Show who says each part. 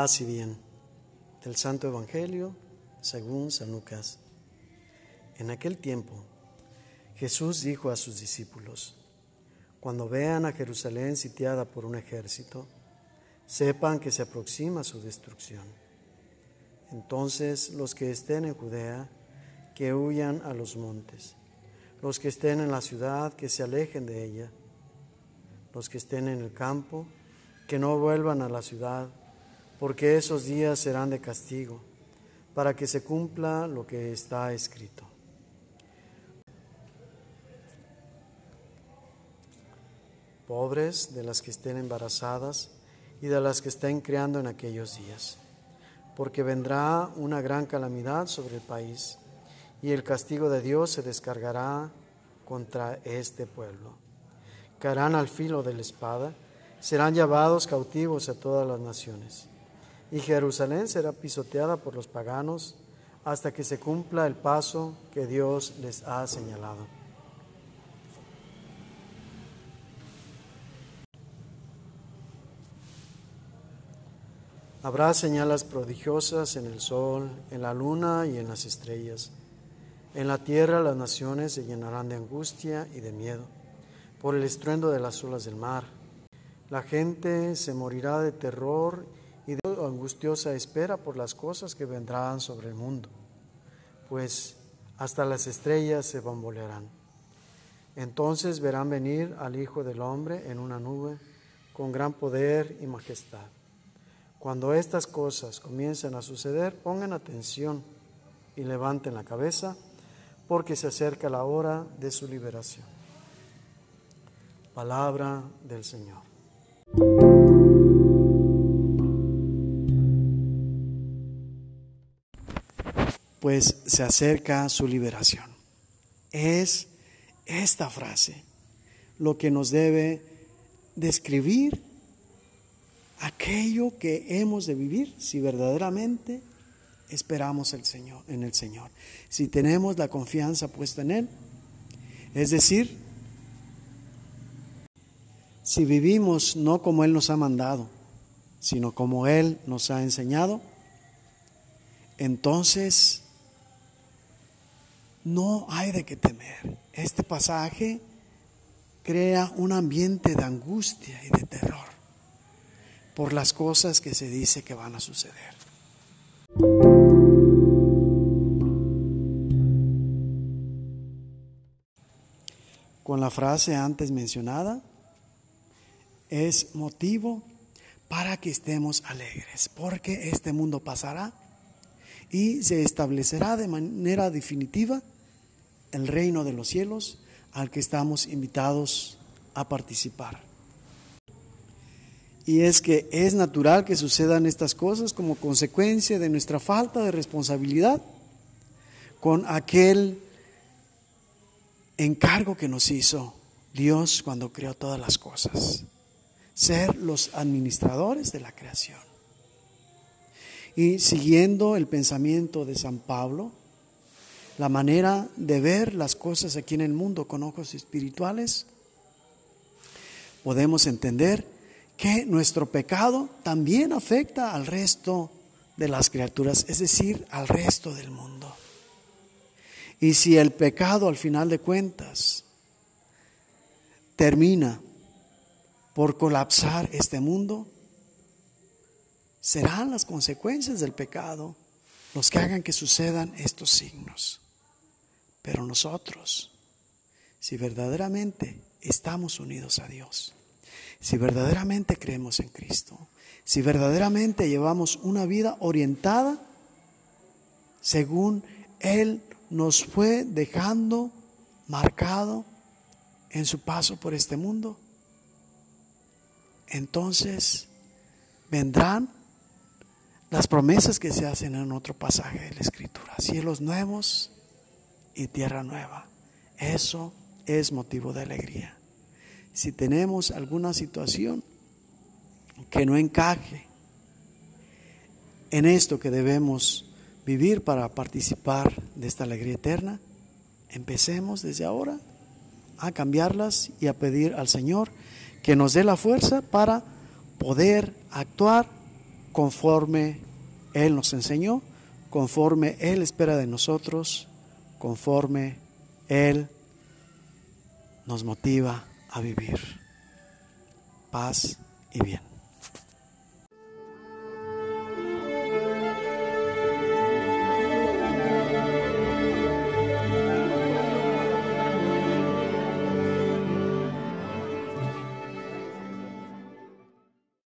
Speaker 1: Paz y bien. Del Santo Evangelio según San Lucas. En aquel tiempo, Jesús dijo a sus discípulos, Cuando vean a Jerusalén sitiada por un ejército, sepan que se aproxima su destrucción. Entonces los que estén en Judea, que huyan a los montes. Los que estén en la ciudad, que se alejen de ella. Los que estén en el campo, que no vuelvan a la ciudad, porque esos días serán de castigo, para que se cumpla lo que está escrito. Pobres de las que estén embarazadas y de las que estén criando en aquellos días, porque vendrá una gran calamidad sobre el país y el castigo de Dios se descargará contra este pueblo. Caerán al filo de la espada, serán llevados cautivos a todas las naciones. Y Jerusalén será pisoteada por los paganos hasta que se cumpla el paso que Dios les ha señalado. Habrá señales prodigiosas en el sol, en la luna y en las estrellas. En la tierra las naciones se llenarán de angustia y de miedo por el estruendo de las olas del mar. La gente se morirá de terror y de angustiosa espera por las cosas que vendrán sobre el mundo, pues hasta las estrellas se bambolearán. Entonces verán venir al Hijo del Hombre en una nube con gran poder y majestad. Cuando estas cosas comiencen a suceder, pongan atención y levanten la cabeza, porque se acerca la hora de su liberación. Palabra del Señor. Pues se acerca su liberación. Es esta frase lo que nos debe describir aquello que hemos de vivir si verdaderamente esperamos el Señor, en el Señor. Si tenemos la confianza puesta en Él, es decir, si vivimos no como Él nos ha mandado, sino como Él nos ha enseñado, entonces no hay de qué temer. Este pasaje crea un ambiente de angustia y de terror por las cosas que se dice que van a suceder. Con la frase antes mencionada, es motivo para que estemos alegres, porque este mundo pasará y se establecerá de manera definitiva el reino de los cielos al que estamos invitados a participar. Y es que es natural que sucedan estas cosas como consecuencia de nuestra falta de responsabilidad con aquel encargo que nos hizo Dios cuando creó todas las cosas. Ser los administradores de la creación. Y siguiendo el pensamiento de San Pablo, la manera de ver las cosas aquí en el mundo con ojos espirituales, podemos entender que nuestro pecado también afecta al resto de las criaturas, es decir, al resto del mundo. Y si el pecado al final de cuentas termina por colapsar este mundo, serán las consecuencias del pecado los que hagan que sucedan estos signos. Pero nosotros, si verdaderamente estamos unidos a Dios, si verdaderamente creemos en Cristo, si verdaderamente llevamos una vida orientada según Él nos fue dejando marcado en su paso por este mundo, entonces vendrán las promesas que se hacen en otro pasaje de la Escritura, cielos nuevos y tierra nueva. Eso es motivo de alegría si tenemos alguna situación que no encaje en esto que debemos vivir para participar de esta alegría eterna, empecemos desde ahora a cambiarlas y a pedir al Señor que nos dé la fuerza para poder actuar conforme Él nos enseñó, conforme Él espera de nosotros, conforme Él nos motiva a vivir. Paz y bien.